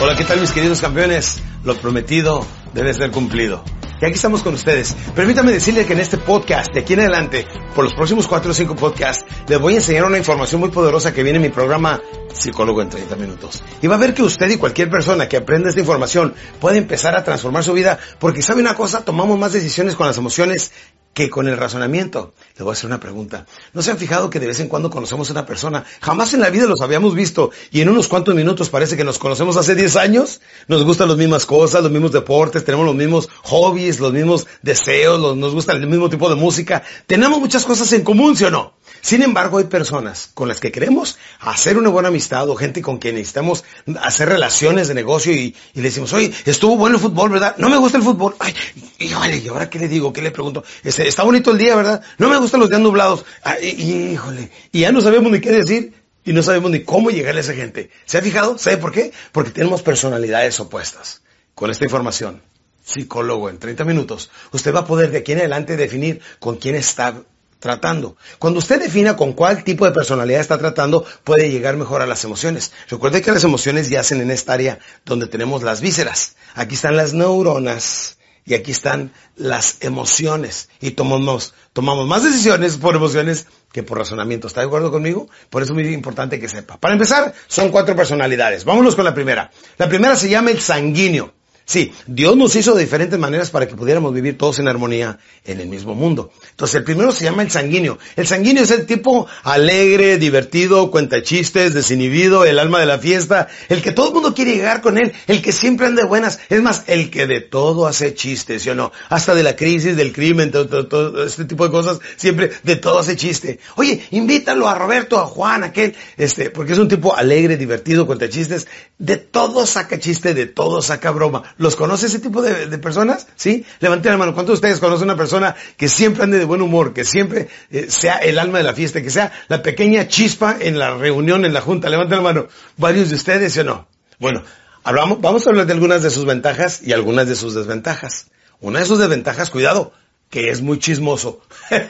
Hola, ¿qué tal mis queridos campeones? Lo prometido debe ser cumplido. Y aquí estamos con ustedes. Permítame decirle que en este podcast, de aquí en adelante, por los próximos 4 o 5 podcasts, les voy a enseñar una información muy poderosa que viene en mi programa Psicólogo en 30 Minutos. Y va a ver que usted y cualquier persona que aprenda esta información puede empezar a transformar su vida porque sabe una cosa, tomamos más decisiones con las emociones que con el razonamiento. Le voy a hacer una pregunta. ¿No se han fijado que de vez en cuando conocemos a una persona? Jamás en la vida los habíamos visto y en unos cuantos minutos parece que nos conocemos hace 10 años. Nos gustan las mismas cosas, los mismos deportes, tenemos los mismos hobbies, los mismos deseos, nos gusta el mismo tipo de música. Tenemos muchas cosas en común, ¿sí o no? Sin embargo, hay personas con las que queremos hacer una buena amistad o gente con quien necesitamos hacer relaciones de negocio y, le decimos, oye, estuvo bueno el fútbol, ¿verdad? No me gusta el fútbol. Ay, híjole, ¿y ahora qué le digo? ¿Qué le pregunto? Este, está bonito el día, ¿verdad? No me gustan los días nublados. Ay, híjole. Y ya no sabemos ni qué decir y no sabemos ni cómo llegarle a esa gente. ¿Se ha fijado? ¿Sabe por qué? Porque tenemos personalidades opuestas. Con esta información, psicólogo en 30 minutos, usted va a poder de aquí en adelante definir con quién está tratando. Cuando usted defina con cuál tipo de personalidad está tratando, puede llegar mejor a las emociones. Recuerde que las emociones yacen en esta área donde tenemos las vísceras. Aquí están las neuronas y aquí están las emociones. Y tomamos, tomamos más decisiones por emociones que por razonamiento. ¿Está de acuerdo conmigo? Por eso es muy importante que sepa. Para empezar, son cuatro personalidades. Vámonos con la primera. La primera se llama el sanguíneo. Sí, Dios nos hizo de diferentes maneras para que pudiéramos vivir todos en armonía en el mismo mundo. Entonces, el primero se llama el sanguíneo. El sanguíneo es el tipo alegre, divertido, cuenta chistes, desinhibido, el alma de la fiesta, el que todo el mundo quiere llegar con él, el que siempre anda de buenas. Es más, el que de todo hace chistes, ¿sí o no? Hasta de la crisis, del crimen, todo, todo, este tipo de cosas, siempre de todo hace chiste. Oye, invítalo a Roberto, a Juan, a aquel, este, porque es un tipo alegre, divertido, cuenta chistes, de todo saca chiste, de todo saca broma ¿Los conoce ese tipo de, personas? ¿Sí? Levanten la mano. ¿Cuántos de ustedes conocen una persona que siempre ande de buen humor, que siempre eh, sea el alma de la fiesta, que sea la pequeña chispa en la reunión, en la junta? Levanten la mano. ¿Varios de ustedes, o no? Bueno, hablamos, vamos a hablar de algunas de sus ventajas y algunas de sus desventajas. Una de sus desventajas, cuidado, que es muy chismoso.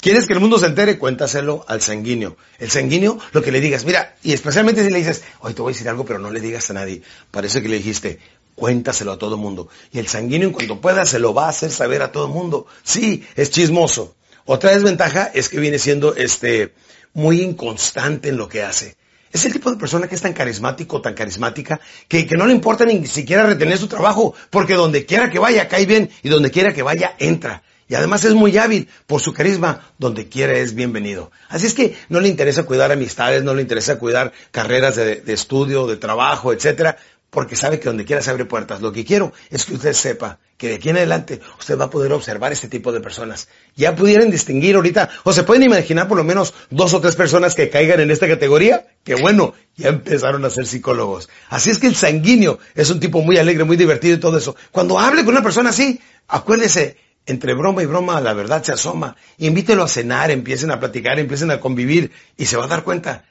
¿Quieres que el mundo se entere? Cuéntaselo al sanguíneo. El sanguíneo, lo que le digas, mira, y especialmente si le dices, hoy te voy a decir algo, pero no le digas a nadie. Parece que le dijiste, cuéntaselo a todo el mundo. Y el sanguíneo, en cuanto pueda, se lo va a hacer saber a todo el mundo. Sí, es chismoso. Otra desventaja es que viene siendo, este, muy inconstante en lo que hace. Es el tipo de persona que es tan carismático, tan carismática, que, no le importa ni siquiera retener su trabajo, porque donde quiera que vaya cae bien y donde quiera que vaya entra. Y además es muy hábil por su carisma, donde quiera es bienvenido. Así es que no le interesa cuidar amistades, no le interesa cuidar carreras de, de estudio, de trabajo, etcétera, porque sabe que donde quiera se abre puertas. Lo que quiero es que usted sepa que de aquí en adelante usted va a poder observar este tipo de personas. Ya pudieran distinguir ahorita, o se pueden imaginar por lo menos dos o tres personas que caigan en esta categoría, que bueno, ya empezaron a ser psicólogos. Así es que el sanguíneo es un tipo muy alegre, muy divertido y todo eso. Cuando hable con una persona así, acuérdese, entre broma y broma la verdad se asoma. Invítelo a cenar, empiecen a platicar, empiecen a convivir y se va a dar cuenta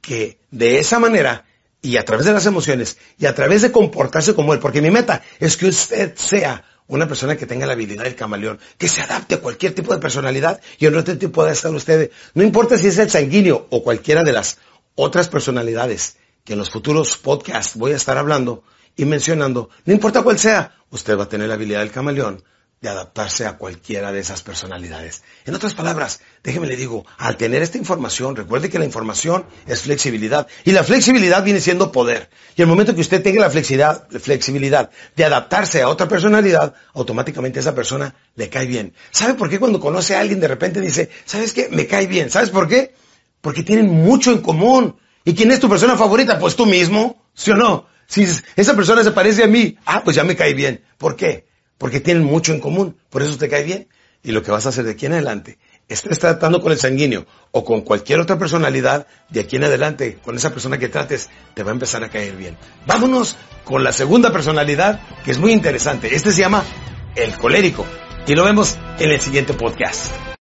que de esa manera y a través de las emociones y a través de comportarse como él, porque mi meta es que usted sea una persona que tenga la habilidad del camaleón, que se adapte a cualquier tipo de personalidad y en otro tipo de estar usted, no importa si es el sanguíneo o cualquiera de las otras personalidades que en los futuros podcasts voy a estar hablando y mencionando, no importa cuál sea, usted va a tener la habilidad del camaleón de adaptarse a cualquiera de esas personalidades. En otras palabras, déjeme le digo, al tener esta información, recuerde que la información es flexibilidad y la flexibilidad viene siendo poder. Y el momento que usted tenga la flexibilidad, flexibilidad de adaptarse a otra personalidad, automáticamente esa persona le cae bien. ¿Sabe por qué cuando conoce a alguien de repente dice, ¿sabes qué? Me cae bien. ¿Sabes por qué? Porque tienen mucho en común. ¿Y quién es tu persona favorita? Pues tú mismo, ¿sí o no? Si esa persona se parece a mí, ah, pues ya me cae bien. ¿Por qué? Porque tienen mucho en común, por eso te cae bien. Y lo que vas a hacer de aquí en adelante, estés tratando con el sanguíneo o con cualquier otra personalidad, de aquí en adelante, con esa persona que trates, te va a empezar a caer bien. Vámonos con la segunda personalidad, que es muy interesante. Este se llama el colérico. Y lo vemos en el siguiente podcast.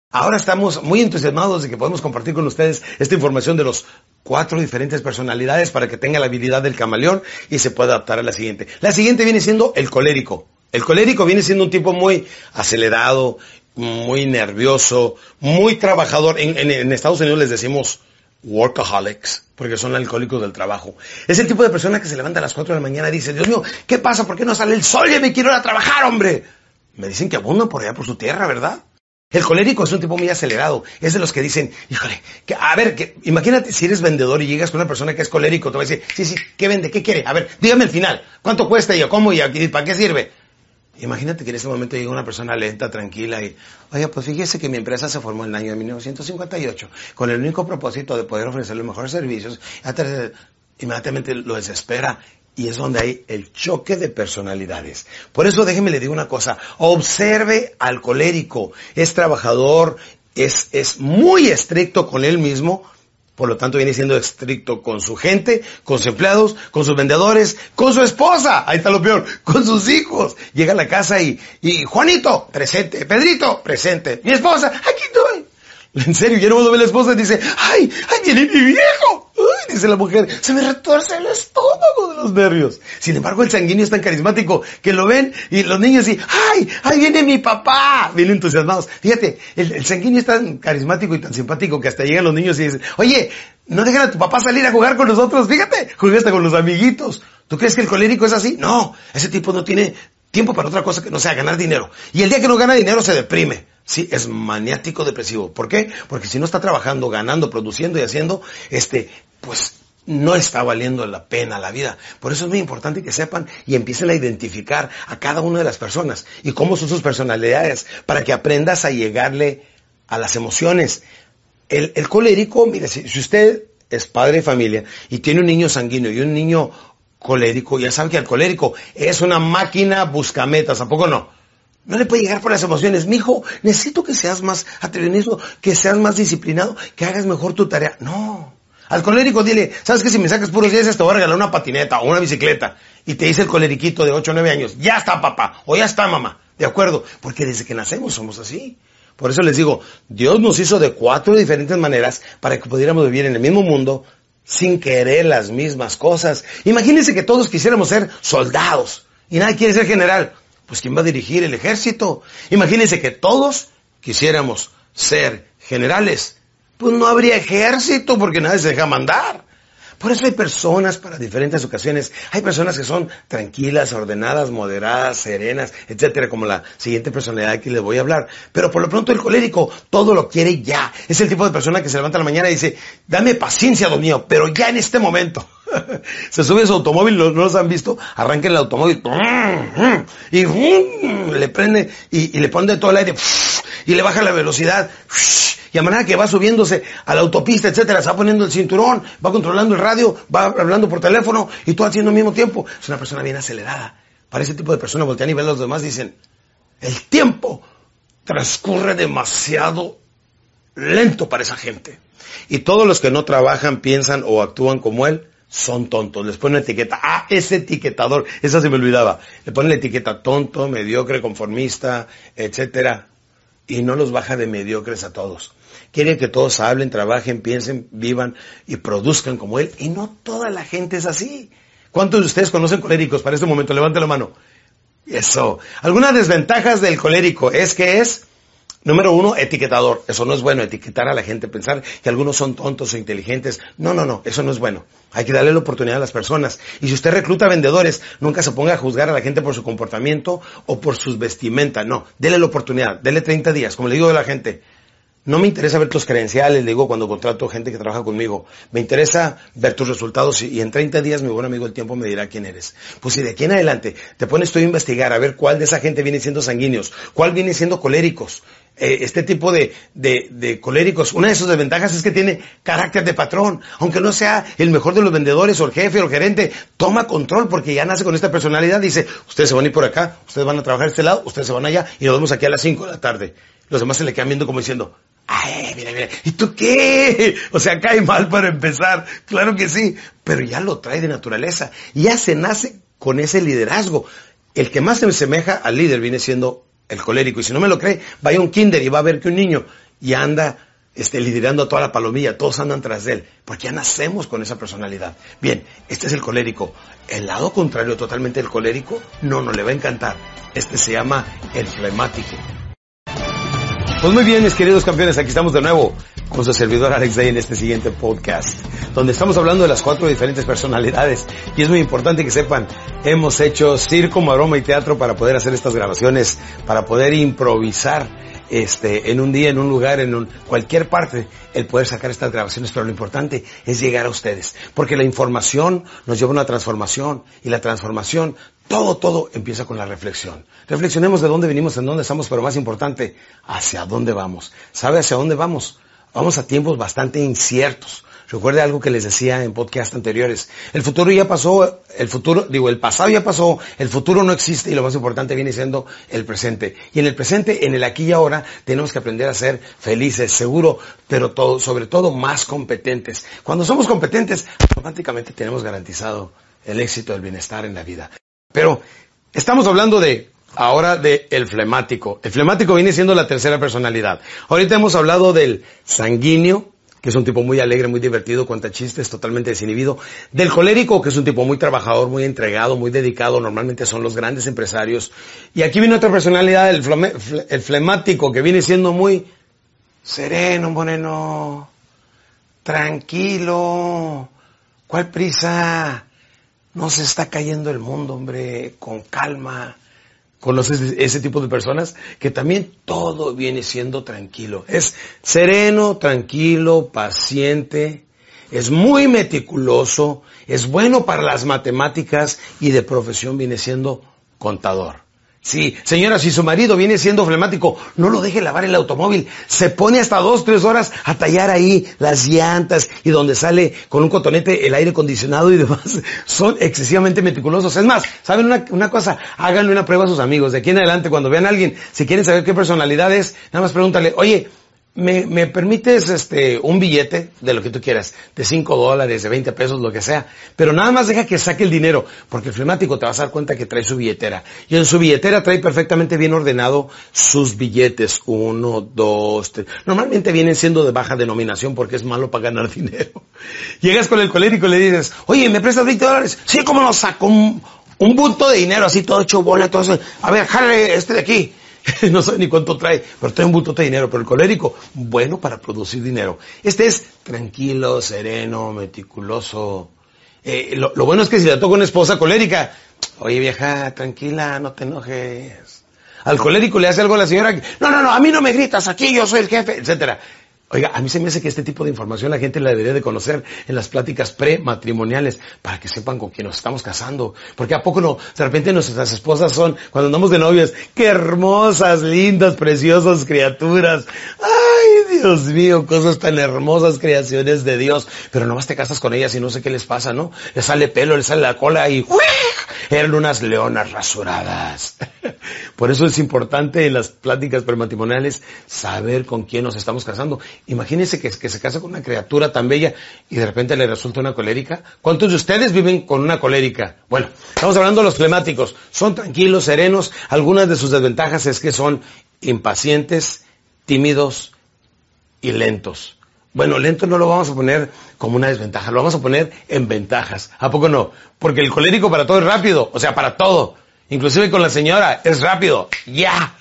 Ahora estamos muy entusiasmados de que podemos compartir con ustedes esta información de los cuatro diferentes personalidades para que tenga la habilidad del camaleón y se pueda adaptar a la siguiente. La siguiente viene siendo el colérico. El colérico viene siendo un tipo muy acelerado, muy nervioso, muy trabajador. En, Estados Unidos les decimos workaholics, porque son alcohólicos del trabajo. Es el tipo de persona que se levanta a las 4 de la mañana y dice, Dios mío, ¿qué pasa? ¿Por qué no sale el sol? Ya me quiero ir a trabajar, hombre. Me dicen que abundan por allá por su tierra, ¿verdad? El colérico es un tipo muy acelerado. Es de los que dicen, híjole, a ver, imagínate si eres vendedor y llegas con una persona que es colérico, te va a decir, sí, sí, ¿qué vende? ¿Qué quiere? A ver, dígame el final. ¿Cuánto cuesta? Y ¿cómo? ¿Y para qué sirve? Imagínate que en ese momento llega una persona lenta, tranquila y, oye, pues fíjese que mi empresa se formó en el año de 1958 con el único propósito de poder ofrecer los mejores servicios. Inmediatamente lo desespera y es donde hay el choque de personalidades. Por eso déjeme le digo una cosa, observe al colérico, es trabajador, es, es muy estricto con él mismo, por lo tanto, viene siendo estricto con su gente, con sus empleados, con sus vendedores, con su esposa. Ahí está lo peor. Con sus hijos. Llega a la casa y, y Juanito, presente. Pedrito, presente. Mi esposa, aquí estoy. En serio, ya no ve la esposa y dice, ay, ay, viene mi viejo. Dice la mujer, se me retuerce el estómago de los nervios. Sin embargo, el sanguíneo es tan carismático que lo ven y los niños y, ay, ay, viene mi papá. Vienen entusiasmados. Fíjate, el, sanguíneo es tan carismático y tan simpático que hasta llegan los niños y dicen, oye, no dejan a tu papá salir a jugar con nosotros. Fíjate, juega hasta con los amiguitos. ¿Tú crees que el colérico es así? No, ese tipo no tiene tiempo para otra cosa que no sea ganar dinero. Y el día que no gana dinero se deprime. Sí, es maniático depresivo. ¿Por qué? Porque si no está trabajando, ganando, produciendo y haciendo, este, pues no está valiendo la pena la vida. Por eso es muy importante que sepan y empiecen a identificar a cada una de las personas y cómo son sus personalidades para que aprendas a llegarle a las emociones. El, colérico, mire, si, usted es padre de familia y tiene un niño sanguíneo y un niño colérico, ya saben que el colérico es una máquina buscametas, ¿a poco no? No le puede llegar por las emociones. Mi hijo, necesito que seas más atrevido, que seas más disciplinado, que hagas mejor tu tarea. No. Al colérico dile, ¿sabes que si me sacas puros 10 te voy a regalar una patineta o una bicicleta? Y te dice el coleriquito de 8 o 9 años, ya está papá, o ya está mamá. De acuerdo, porque desde que nacemos somos así. Por eso les digo, Dios nos hizo de cuatro diferentes maneras para que pudiéramos vivir en el mismo mundo sin querer las mismas cosas. Imagínense que todos quisiéramos ser soldados y nadie quiere ser general pues ¿quién va a dirigir el ejército? Imagínense que todos quisiéramos ser generales. Pues no habría ejército porque nadie se deja mandar. Por eso hay personas para diferentes ocasiones. Hay personas que son tranquilas, ordenadas, moderadas, serenas, etcétera, como la siguiente personalidad que les voy a hablar. Pero por lo pronto el colérico todo lo quiere ya. Es el tipo de persona que se levanta en la mañana y dice, dame paciencia, don mío, pero ya en este momento. se sube a su automóvil, no, los han visto, arranca el automóvil y le prende y, le pone todo el aire y le baja la velocidad y a manera que va subiéndose a la autopista, etcétera, se va poniendo el cinturón, va controlando el radio, va hablando por teléfono y todo haciendo al mismo tiempo. Es una persona bien acelerada. Para ese tipo de persona voltean y ven a los demás dicen, el tiempo transcurre demasiado lento para esa gente. Y todos los que no trabajan, piensan o actúan como él, son tontos. Les ponen etiqueta. Ah, ese etiquetador. Esa se me olvidaba. Le ponen la etiqueta tonto, mediocre, conformista, etcétera. Y no los baja de mediocres a todos. Quiere que todos hablen, trabajen, piensen, vivan y produzcan como él. Y no toda la gente es así. ¿Cuántos de ustedes conocen coléricos para este momento? Levante la mano. Eso. Algunas desventajas del colérico es que es Número uno, etiquetador. Eso no es bueno, etiquetar a la gente, pensar que algunos son tontos o inteligentes. No, no, no, eso no es bueno. Hay que darle la oportunidad a las personas. Y si usted recluta vendedores, nunca se ponga a juzgar a la gente por su comportamiento o por sus vestimentas. No, dele la oportunidad, dele 30 días. Como le digo a la gente, no me interesa ver tus credenciales, le digo cuando contrato gente que trabaja conmigo. Me interesa ver tus resultados y, en 30 días mi buen amigo el tiempo me dirá quién eres. Pues si de aquí en adelante te pones tú a investigar a ver cuál de esa gente viene siendo sanguíneos, cuál viene siendo coléricos, eh, este tipo de, de, coléricos, una de sus desventajas es que tiene carácter de patrón. Aunque no sea el mejor de los vendedores o el jefe o el gerente, toma control porque ya nace con esta personalidad. Dice, ustedes se van a ir por acá, ustedes van a trabajar a este lado, ustedes se van allá y nos vemos aquí a las 5 de la tarde. Los demás se le quedan viendo como diciendo, ay, mira, mira, ¿y tú qué? O sea, cae mal para empezar. Claro que sí, pero ya lo trae de naturaleza. Ya se nace con ese liderazgo. El que más se asemeja al líder viene siendo el colérico. Y si no me lo cree, vaya a un kinder y va a ver que un niño ya anda este, liderando a toda la palomilla, todos andan tras de él, porque ya nacemos con esa personalidad. Bien, este es el colérico. El lado contrario totalmente del colérico, no, no le va a encantar. Este se llama el flemático. Pues muy bien, mis queridos campeones, aquí estamos de nuevo con su servidor Alex Day en este siguiente podcast, donde estamos hablando de las cuatro diferentes personalidades. Y es muy importante que sepan, hemos hecho circo, maroma y teatro para poder hacer estas grabaciones, para poder improvisar este, en un día, en un lugar, en un, cualquier parte, el poder sacar estas grabaciones, pero lo importante es llegar a ustedes, porque la información nos lleva a una transformación y la transformación, todo, todo empieza con la reflexión. Reflexionemos de dónde venimos, en dónde estamos, pero más importante, hacia dónde vamos. ¿Sabe hacia dónde vamos? Vamos a tiempos bastante inciertos. Recuerde algo que les decía en podcast anteriores. El futuro ya pasó, el futuro, digo, el pasado ya pasó, el futuro no existe y lo más importante viene siendo el presente. Y en el presente, en el aquí y ahora, tenemos que aprender a ser felices, seguro, pero todo, sobre todo más competentes. Cuando somos competentes, automáticamente tenemos garantizado el éxito, el bienestar en la vida. Pero estamos hablando de ahora de el flemático. El flemático viene siendo la tercera personalidad. Ahorita hemos hablado del sanguíneo, que es un tipo muy alegre, muy divertido, cuenta chistes, totalmente desinhibido. Del colérico, que es un tipo muy trabajador, muy entregado, muy dedicado, normalmente son los grandes empresarios. Y aquí viene otra personalidad, el, el flemático, que viene siendo muy sereno, moreno, tranquilo, ¿cuál prisa? No se está cayendo el mundo, hombre, con calma ¿Conoces ese tipo de personas? Que también todo viene siendo tranquilo. Es sereno, tranquilo, paciente, es muy meticuloso, es bueno para las matemáticas y de profesión viene siendo contador. Sí, señora, si su marido viene siendo flemático, no lo deje lavar el automóvil. Se pone hasta dos, tres horas a tallar ahí las llantas y donde sale con un cotonete el aire acondicionado y demás. Son excesivamente meticulosos. Es más, ¿saben una, una cosa? Háganle una prueba a sus amigos. De aquí en adelante, cuando vean a alguien, si quieren saber qué personalidad es, nada más pregúntale, oye, ¿Me, ¿me, permites este un billete de lo que tú quieras, de 5 dólares, de 20 pesos, lo que sea? Pero nada más deja que saque el dinero, porque el flemático te vas a dar cuenta que trae su billetera. Y en su billetera trae perfectamente bien ordenado sus billetes. Uno, dos, tres. Normalmente vienen siendo de baja denominación porque es malo para ganar dinero. Llegas con el colérico y le dices, oye, ¿me prestas 20 dólares? Sí, ¿cómo no saco un, un bulto de dinero así todo hecho bola, todo eso? A ver, jale este de aquí. no sé ni cuánto trae, pero trae un butote de dinero. Pero el colérico, bueno para producir dinero. Este es tranquilo, sereno, meticuloso. Eh, lo, lo, bueno es que si le toca una esposa colérica, oye vieja, tranquila, no te enojes. Al colérico le hace algo a la señora, no, no, no, a mí no me gritas, aquí yo soy el jefe, etcétera. Oiga, a mí se me hace que este tipo de información la gente la debería de conocer en las pláticas prematrimoniales para que sepan con quién nos estamos casando. Porque a poco no, de repente nuestras esposas son, cuando andamos de novios, qué hermosas, lindas, preciosas criaturas. Ay, Dios mío, cosas tan hermosas, creaciones de Dios. Pero nomás te casas con ellas y no sé qué les pasa, ¿no? Le sale pelo, le sale la cola y eran unas leonas rasuradas. Por eso es importante en las pláticas prematrimoniales saber con quién nos estamos casando. Imagínense que, se casa con una criatura tan bella y de repente le resulta una colérica. ¿Cuántos de ustedes viven con una colérica? Bueno, estamos hablando de los flemáticos. Son tranquilos, serenos. Algunas de sus desventajas es que son impacientes, tímidos y lentos. Bueno, lento no lo vamos a poner como una desventaja, lo vamos a poner en ventajas. ¿A poco no? Porque el colérico para todo es rápido, o sea, para todo. Inclusive con la señora, es rápido. ¡Ya!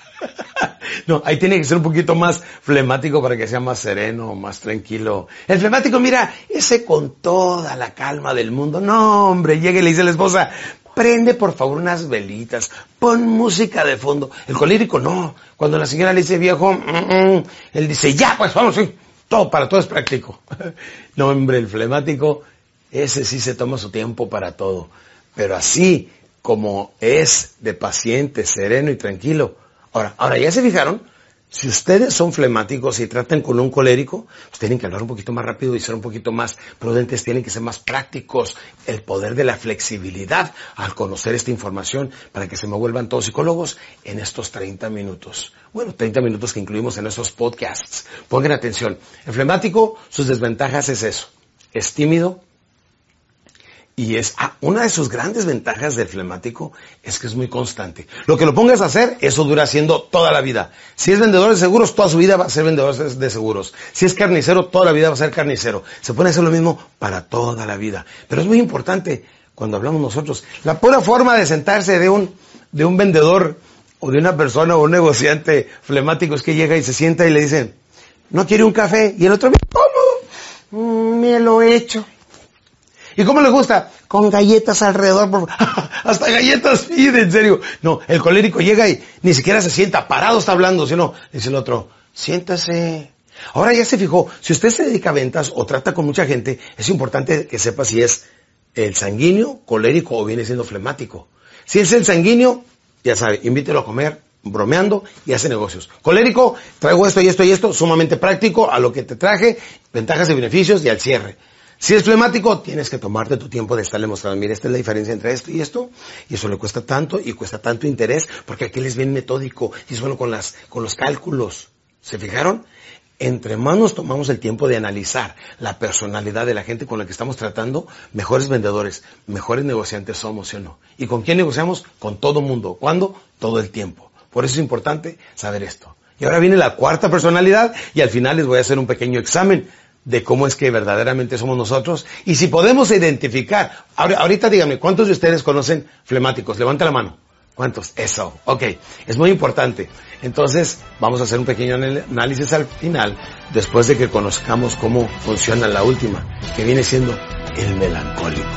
No, ahí tiene que ser un poquito más flemático para que sea más sereno, más tranquilo. El flemático, mira, ese con toda la calma del mundo. No, hombre, llega y le dice a la esposa, prende por favor unas velitas, pon música de fondo. El colérico no. Cuando la señora le dice viejo, mm, mm", él dice, ya, pues vamos, sí. Todo, para todo es práctico. no, hombre, el flemático, ese sí se toma su tiempo para todo. Pero así como es de paciente, sereno y tranquilo, Ahora, ahora ya se fijaron, si ustedes son flemáticos y tratan con un colérico, pues tienen que hablar un poquito más rápido y ser un poquito más prudentes, tienen que ser más prácticos. El poder de la flexibilidad al conocer esta información para que se me vuelvan todos psicólogos en estos 30 minutos. Bueno, 30 minutos que incluimos en esos podcasts. Pongan atención. El flemático, sus desventajas es eso. Es tímido, y es ah, una de sus grandes ventajas del flemático es que es muy constante. Lo que lo pongas a hacer, eso dura haciendo toda la vida. Si es vendedor de seguros, toda su vida va a ser vendedor de seguros. Si es carnicero, toda la vida va a ser carnicero. Se puede hacer lo mismo para toda la vida. Pero es muy importante cuando hablamos nosotros. La pura forma de sentarse de un, de un vendedor o de una persona o un negociante flemático es que llega y se sienta y le dicen, ¿no quiere un café? Y el otro, ¿cómo? Mm, me lo he hecho. ¿Y cómo le gusta? Con galletas alrededor, por... hasta galletas pide, en serio. No, el colérico llega y ni siquiera se sienta, parado está hablando, sino, dice el otro, siéntase. Ahora ya se fijó, si usted se dedica a ventas o trata con mucha gente, es importante que sepa si es el sanguíneo, colérico o viene siendo flemático. Si es el sanguíneo, ya sabe, invítelo a comer, bromeando y hace negocios. Colérico, traigo esto y esto y esto, sumamente práctico, a lo que te traje, ventajas y beneficios y al cierre. Si es flemático, tienes que tomarte tu tiempo de estarle mostrando, mira, esta es la diferencia entre esto y esto, y eso le cuesta tanto y cuesta tanto interés, porque aquí les bien metódico y es bueno con las, con los cálculos. ¿Se fijaron? Entre más nos tomamos el tiempo de analizar la personalidad de la gente con la que estamos tratando, mejores vendedores, mejores negociantes somos, ¿sí o no? ¿Y con quién negociamos? Con todo mundo. ¿Cuándo? Todo el tiempo. Por eso es importante saber esto. Y ahora viene la cuarta personalidad y al final les voy a hacer un pequeño examen de cómo es que verdaderamente somos nosotros y si podemos identificar. Ahorita díganme, ¿cuántos de ustedes conocen flemáticos? Levanta la mano. ¿Cuántos? Eso. Ok. Es muy importante. Entonces, vamos a hacer un pequeño análisis al final, después de que conozcamos cómo funciona la última, que viene siendo el melancólico.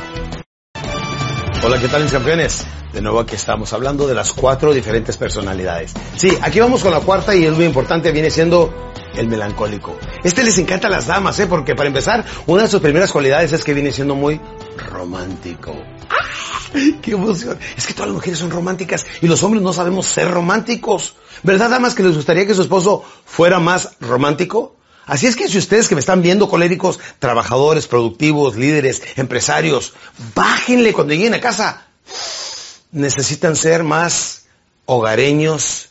Hola, ¿qué tal mis campeones? De nuevo aquí estamos hablando de las cuatro diferentes personalidades. Sí, aquí vamos con la cuarta y es muy importante, viene siendo el melancólico. Este les encanta a las damas, ¿eh? Porque para empezar, una de sus primeras cualidades es que viene siendo muy romántico. ¡Qué emoción! Es que todas las mujeres son románticas y los hombres no sabemos ser románticos. ¿Verdad, damas, que les gustaría que su esposo fuera más romántico? Así es que si ustedes que me están viendo coléricos, trabajadores, productivos, líderes, empresarios, bájenle cuando lleguen a casa. Necesitan ser más hogareños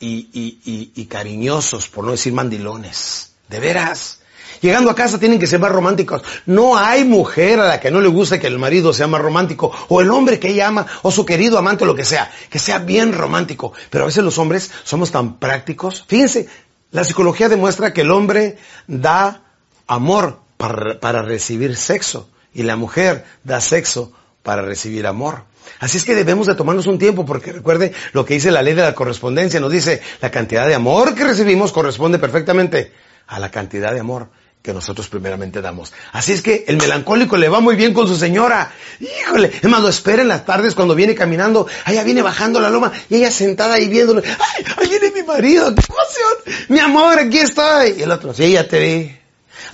y, cariñosos, por no decir mandilones. De veras. Llegando a casa tienen que ser más románticos. No hay mujer a la que no le guste que el marido sea más romántico, o el hombre que ella ama, o su querido amante, o lo que sea, que sea bien romántico. Pero a veces los hombres somos tan prácticos. Fíjense, la psicología demuestra que el hombre da amor para recibir sexo, y la mujer da sexo para recibir amor. Así es que debemos de tomarnos un tiempo porque recuerde lo que dice la ley de la correspondencia. Nos dice la cantidad de amor que recibimos corresponde perfectamente a la cantidad de amor que nosotros primeramente damos. Así es que el melancólico le va muy bien con su señora. Híjole, es más, lo espera en las tardes cuando viene caminando, allá viene bajando la loma y ella sentada ahí viéndolo. ¡Ay, ahí viene mi marido! ¡Qué emoción! Mi amor, aquí estoy. Y el otro, sí, ya te vi.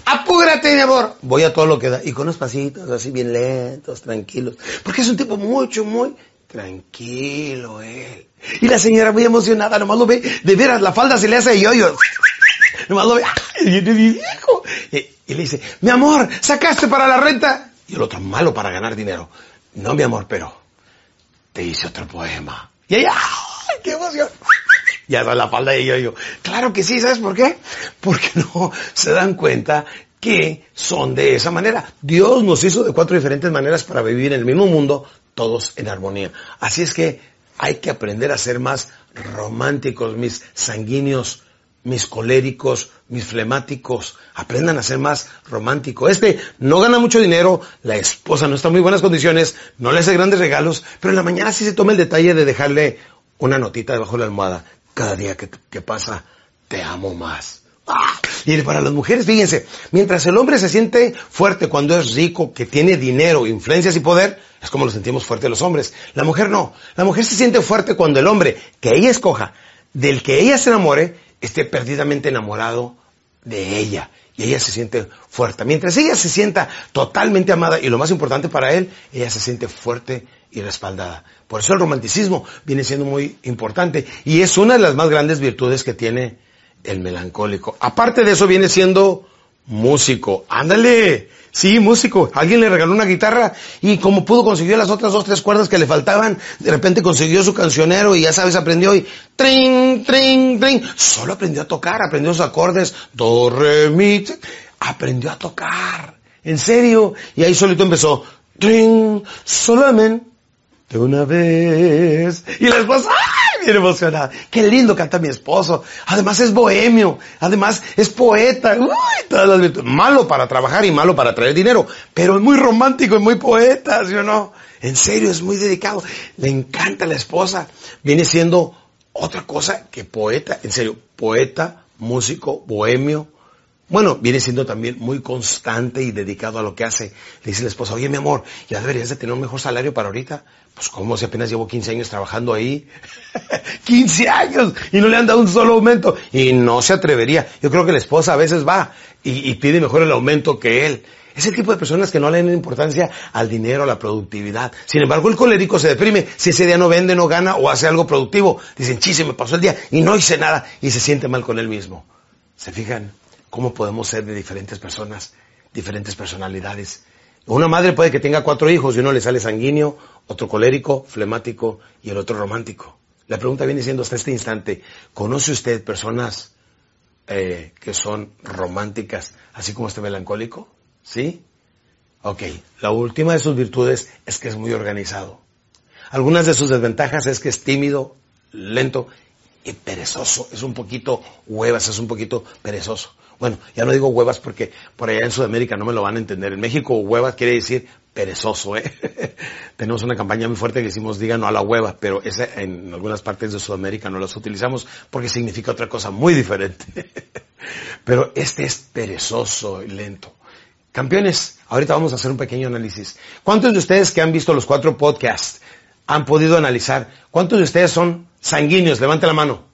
Apúrate, mi amor. Voy a todo lo que da. Y con unos pasitos así bien lentos, tranquilos. Porque es un tipo mucho, muy tranquilo él. Y la señora muy emocionada, nomás lo ve, de veras, la falda se le hace yo-yo. Nomás lo ve, ¡ay, viene mi viejo! Y, le dice, mi amor, ¿sacaste para la renta? Y el otro, malo para ganar dinero. No, mi amor, pero te hice otro poema. Y ella, ¡ay, qué emoción! Ya da la falda y yo, yo, claro que sí, ¿sabes por qué? Porque no se dan cuenta que son de esa manera. Dios nos hizo de cuatro diferentes maneras para vivir en el mismo mundo, todos en armonía. Así es que hay que aprender a ser más románticos, mis sanguíneos mis coléricos, mis flemáticos, aprendan a ser más romántico. Este no gana mucho dinero, la esposa no está en muy buenas condiciones, no le hace grandes regalos, pero en la mañana sí se toma el detalle de dejarle una notita debajo de la almohada. Cada día que, pasa, te amo más. ¡Ah! Y para las mujeres, fíjense, mientras el hombre se siente fuerte cuando es rico, que tiene dinero, influencias y poder, es como lo sentimos fuerte los hombres. La mujer no. La mujer se siente fuerte cuando el hombre que ella escoja, del que ella se enamore, esté perdidamente enamorado de ella y ella se siente fuerte. Mientras ella se sienta totalmente amada y lo más importante para él, ella se siente fuerte y respaldada. Por eso el romanticismo viene siendo muy importante y es una de las más grandes virtudes que tiene el melancólico. Aparte de eso viene siendo músico. Ándale, Sí, músico. Alguien le regaló una guitarra y como pudo consiguió las otras dos, tres cuerdas que le faltaban, de repente consiguió su cancionero y ya sabes, aprendió y trin, trin, trin. Solo aprendió a tocar, aprendió sus acordes, do, re, mi, aprendió a tocar. En serio. Y ahí solito empezó, trin, solamente de una vez. Y la esposa, ¡ay! Bien emocionada. Qué lindo canta mi esposo. Además es bohemio. Además es poeta. Uy, todas las virtudes. Malo para trabajar y malo para traer dinero. Pero es muy romántico y muy poeta, ¿sí o no? En serio, es muy dedicado. Le encanta la esposa. Viene siendo otra cosa que poeta, en serio, poeta, músico, bohemio, bueno, viene siendo también muy constante y dedicado a lo que hace. Le dice la esposa, oye mi amor, ya deberías de tener un mejor salario para ahorita. Pues como si apenas llevo 15 años trabajando ahí. 15 años y no le han dado un solo aumento. Y no se atrevería. Yo creo que la esposa a veces va y, pide mejor el aumento que él. Es el tipo de personas que no le dan importancia al dinero, a la productividad. Sin embargo, el colérico se deprime si ese día no vende, no gana o hace algo productivo. Dicen, sí, me pasó el día y no hice nada y se siente mal con él mismo. ¿Se fijan? Cómo podemos ser de diferentes personas, diferentes personalidades. Una madre puede que tenga cuatro hijos y uno le sale sanguíneo, otro colérico, flemático y el otro romántico. La pregunta viene siendo hasta este instante, ¿conoce usted personas eh, que son románticas, así como este melancólico? ¿Sí? Ok, la última de sus virtudes es que es muy organizado. Algunas de sus desventajas es que es tímido, lento y perezoso. Es un poquito huevas, es un poquito perezoso. Bueno, ya no digo huevas porque por allá en Sudamérica no me lo van a entender. En México huevas quiere decir perezoso, ¿eh? Tenemos una campaña muy fuerte que decimos diga no a la hueva, pero esa en algunas partes de Sudamérica no las utilizamos porque significa otra cosa muy diferente. pero este es perezoso y lento. Campeones, ahorita vamos a hacer un pequeño análisis. ¿Cuántos de ustedes que han visto los cuatro podcasts han podido analizar? ¿Cuántos de ustedes son sanguíneos? Levante la mano.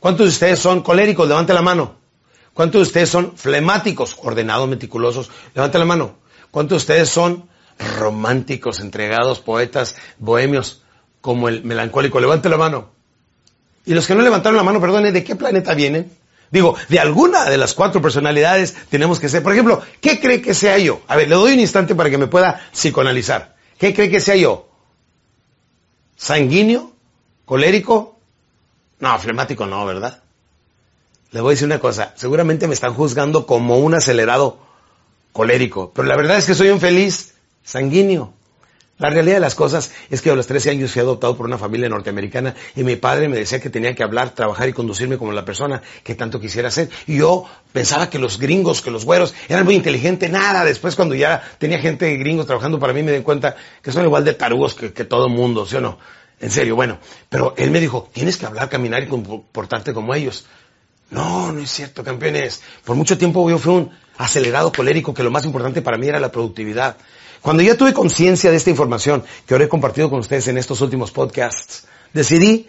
¿Cuántos de ustedes son coléricos? Levante la mano. ¿Cuántos de ustedes son flemáticos, ordenados, meticulosos? Levanten la mano. ¿Cuántos de ustedes son románticos, entregados, poetas, bohemios, como el melancólico? Levante la mano. Y los que no levantaron la mano, perdone, ¿de qué planeta vienen? Digo, de alguna de las cuatro personalidades tenemos que ser. Por ejemplo, ¿qué cree que sea yo? A ver, le doy un instante para que me pueda psicoanalizar. ¿Qué cree que sea yo? ¿Sanguíneo? ¿Colérico? No, flemático no, ¿verdad? Le voy a decir una cosa, seguramente me están juzgando como un acelerado colérico, pero la verdad es que soy un feliz sanguíneo. La realidad de las cosas es que a los 13 años fui adoptado por una familia norteamericana y mi padre me decía que tenía que hablar, trabajar y conducirme como la persona que tanto quisiera ser. Y yo pensaba que los gringos, que los güeros eran muy inteligentes, nada. Después cuando ya tenía gente gringos trabajando para mí me di cuenta que son igual de tarugos que, que todo mundo, ¿sí o no? En serio, bueno. Pero él me dijo, tienes que hablar, caminar y comportarte como ellos. No, no es cierto, campeones. Por mucho tiempo yo fui un acelerado colérico que lo más importante para mí era la productividad. Cuando ya tuve conciencia de esta información que ahora he compartido con ustedes en estos últimos podcasts, decidí,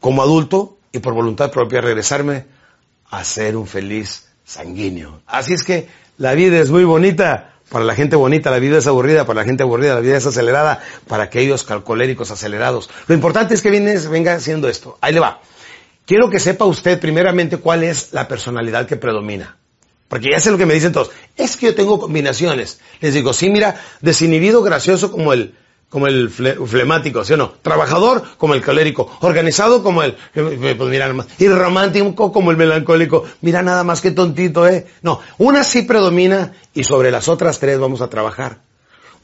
como adulto y por voluntad propia, regresarme a ser un feliz sanguíneo. Así es que la vida es muy bonita. Para la gente bonita la vida es aburrida, para la gente aburrida la vida es acelerada, para aquellos coléricos acelerados. Lo importante es que venga haciendo esto. Ahí le va. Quiero que sepa usted primeramente cuál es la personalidad que predomina. Porque ya sé lo que me dicen todos. Es que yo tengo combinaciones. Les digo, sí, mira, desinhibido, gracioso como el, como el flemático, ¿sí o no? Trabajador como el colérico. Organizado como el, pues mira nada más. Y romántico como el melancólico. Mira nada más que tontito, ¿eh? No, una sí predomina y sobre las otras tres vamos a trabajar.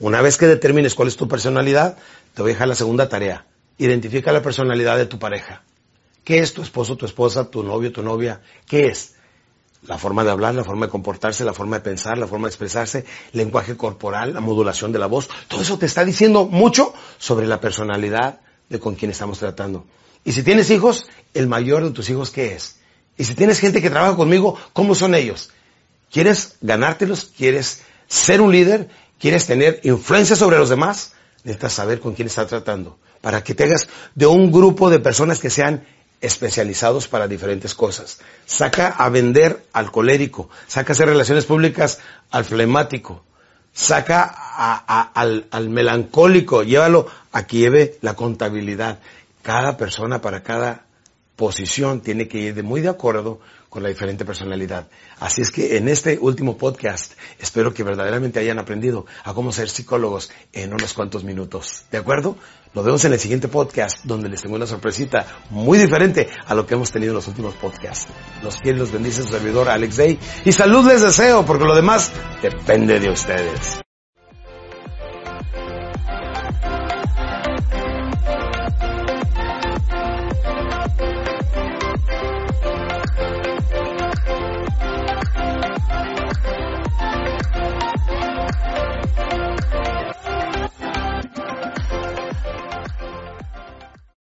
Una vez que determines cuál es tu personalidad, te voy a dejar la segunda tarea. Identifica la personalidad de tu pareja. ¿Qué es tu esposo, tu esposa, tu novio, tu novia? ¿Qué es? La forma de hablar, la forma de comportarse, la forma de pensar, la forma de expresarse, lenguaje corporal, la modulación de la voz. Todo eso te está diciendo mucho sobre la personalidad de con quien estamos tratando. Y si tienes hijos, el mayor de tus hijos, ¿qué es? Y si tienes gente que trabaja conmigo, ¿cómo son ellos? ¿Quieres ganártelos? ¿Quieres ser un líder? ¿Quieres tener influencia sobre los demás? Necesitas saber con quién estás tratando. Para que te hagas de un grupo de personas que sean especializados para diferentes cosas. Saca a vender al colérico, saca a hacer relaciones públicas al flemático, saca al, al melancólico, llévalo a que lleve la contabilidad. Cada persona para cada posición tiene que ir de muy de acuerdo con la diferente personalidad. Así es que en este último podcast espero que verdaderamente hayan aprendido a cómo ser psicólogos en unos cuantos minutos. ¿De acuerdo? Nos vemos en el siguiente podcast donde les tengo una sorpresita muy diferente a lo que hemos tenido en los últimos podcasts. Los quiere los bendice su servidor Alex Day y salud les deseo porque lo demás depende de ustedes.